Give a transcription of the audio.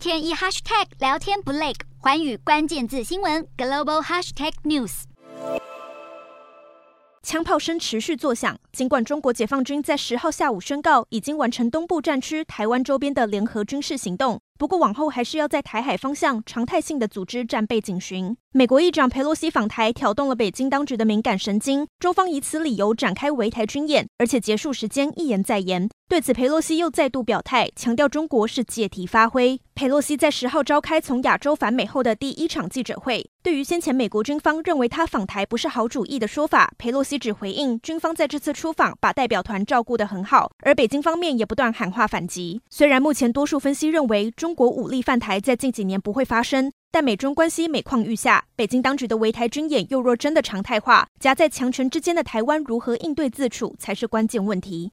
天一 hashtag 聊天不累，环宇关键字新闻 global hashtag news。枪炮声持续作响，尽管中国解放军在十号下午宣告已经完成东部战区、台湾周边的联合军事行动。不过，往后还是要在台海方向常态性的组织战备警巡。美国议长佩洛西访台，挑动了北京当局的敏感神经，中方以此理由展开围台军演，而且结束时间一延再延。对此，佩洛西又再度表态，强调中国是借题发挥。佩洛西在十号召开从亚洲返美后的第一场记者会，对于先前美国军方认为他访台不是好主意的说法，佩洛西只回应军方在这次出访把代表团照顾得很好，而北京方面也不断喊话反击。虽然目前多数分析认为中国武力犯台在近几年不会发生，但美中关系每况愈下，北京当局的围台军演又若真的常态化，夹在强权之间的台湾如何应对自处才是关键问题。